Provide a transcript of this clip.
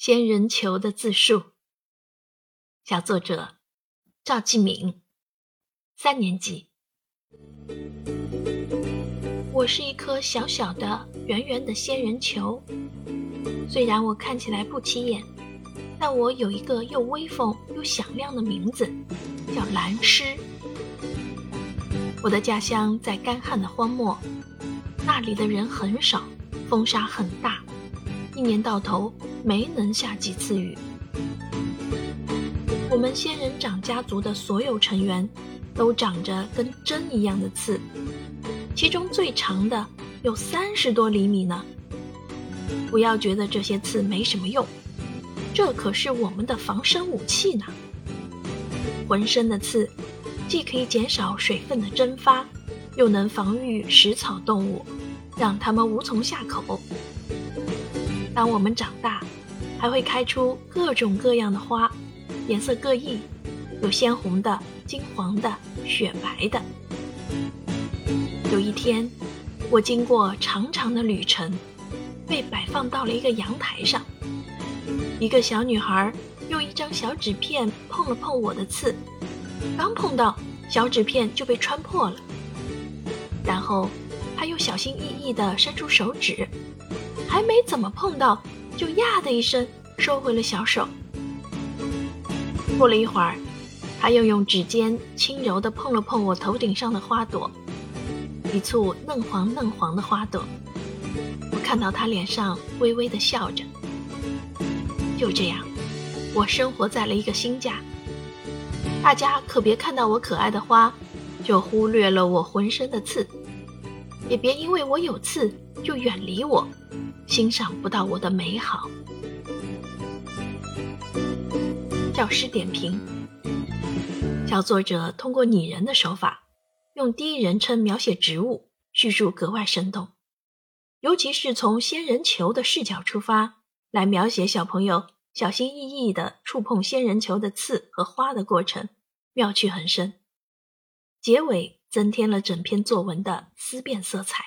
仙人球的自述，小作者赵继敏，三年级。我是一颗小小的、圆圆的仙人球，虽然我看起来不起眼，但我有一个又威风又响亮的名字，叫蓝狮。我的家乡在干旱的荒漠，那里的人很少，风沙很大，一年到头。没能下几次雨。我们仙人掌家族的所有成员都长着跟针一样的刺，其中最长的有三十多厘米呢。不要觉得这些刺没什么用，这可是我们的防身武器呢。浑身的刺既可以减少水分的蒸发，又能防御食草动物，让它们无从下口。当我们长大，还会开出各种各样的花，颜色各异，有鲜红的、金黄的、雪白的。有一天，我经过长长的旅程，被摆放到了一个阳台上。一个小女孩用一张小纸片碰了碰我的刺，刚碰到，小纸片就被穿破了。然后，她又小心翼翼地伸出手指，还没怎么碰到。就呀的一声收回了小手。过了一会儿，他又用指尖轻柔地碰了碰我头顶上的花朵，一簇嫩黄嫩黄的花朵。我看到他脸上微微的笑着。就这样，我生活在了一个新家。大家可别看到我可爱的花，就忽略了我浑身的刺，也别因为我有刺就远离我。欣赏不到我的美好。教师点评：小作者通过拟人的手法，用第一人称描写植物，叙述格外生动。尤其是从仙人球的视角出发，来描写小朋友小心翼翼地触碰仙人球的刺和花的过程，妙趣横生。结尾增添了整篇作文的思辨色彩。